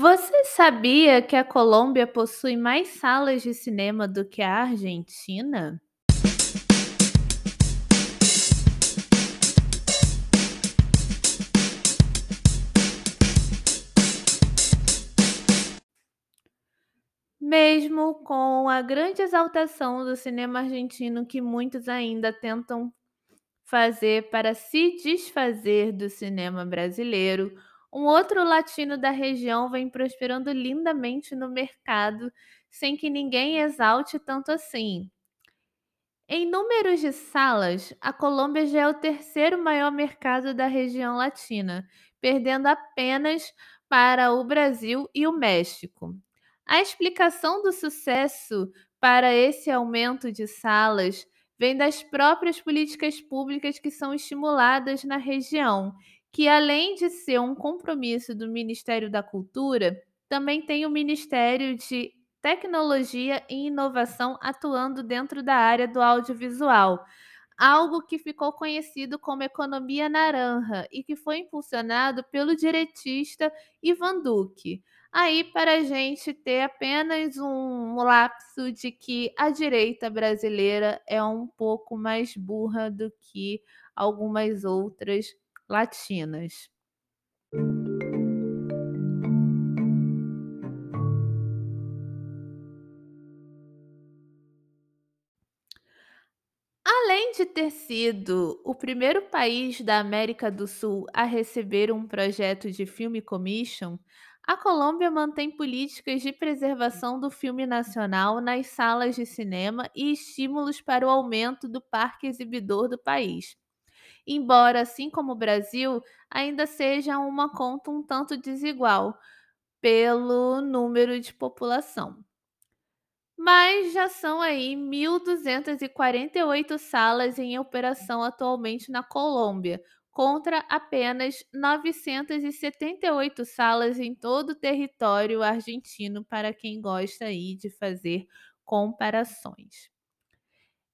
Você sabia que a Colômbia possui mais salas de cinema do que a Argentina? Mesmo com a grande exaltação do cinema argentino que muitos ainda tentam fazer para se desfazer do cinema brasileiro, um outro latino da região vem prosperando lindamente no mercado, sem que ninguém exalte tanto assim. Em números de salas, a Colômbia já é o terceiro maior mercado da região latina, perdendo apenas para o Brasil e o México. A explicação do sucesso para esse aumento de salas vem das próprias políticas públicas que são estimuladas na região, que além de ser um compromisso do Ministério da Cultura, também tem o Ministério de Tecnologia e Inovação atuando dentro da área do audiovisual, algo que ficou conhecido como economia naranja e que foi impulsionado pelo diretista Ivan Duque. Aí, para a gente ter apenas um lapso de que a direita brasileira é um pouco mais burra do que algumas outras latinas. Além de ter sido o primeiro país da América do Sul a receber um projeto de filme commission, a Colômbia mantém políticas de preservação do filme nacional nas salas de cinema e estímulos para o aumento do parque exibidor do país. Embora, assim como o Brasil, ainda seja uma conta um tanto desigual pelo número de população. Mas já são aí 1.248 salas em operação atualmente na Colômbia, contra apenas 978 salas em todo o território argentino, para quem gosta aí de fazer comparações.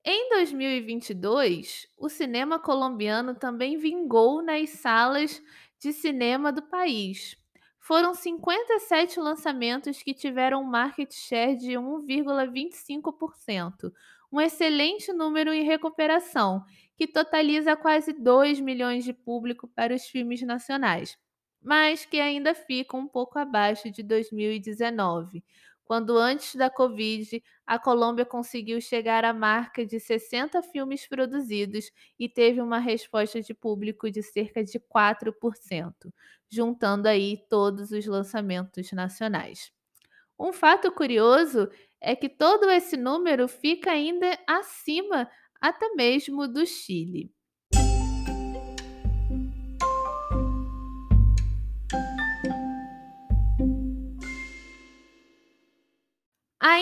Em 2022, o cinema colombiano também vingou nas salas de cinema do país. Foram 57 lançamentos que tiveram um market share de 1,25%, um excelente número em recuperação, que totaliza quase 2 milhões de público para os filmes nacionais, mas que ainda fica um pouco abaixo de 2019, quando antes da Covid a Colômbia conseguiu chegar à marca de 60 filmes produzidos e teve uma resposta de público de cerca de 4%, juntando aí todos os lançamentos nacionais. Um fato curioso é que todo esse número fica ainda acima até mesmo do Chile.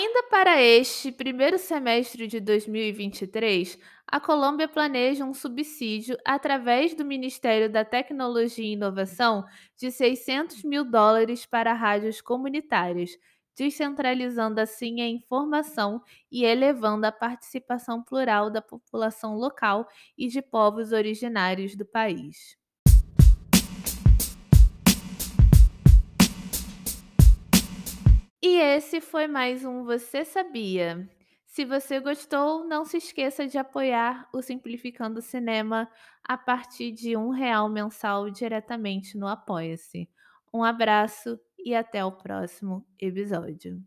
Ainda para este primeiro semestre de 2023, a Colômbia planeja um subsídio através do Ministério da Tecnologia e Inovação de 600 mil dólares para rádios comunitárias, descentralizando assim a informação e elevando a participação plural da população local e de povos originários do país. Esse foi mais um Você Sabia? Se você gostou, não se esqueça de apoiar o Simplificando Cinema a partir de um real mensal diretamente no Apoia-se. Um abraço e até o próximo episódio.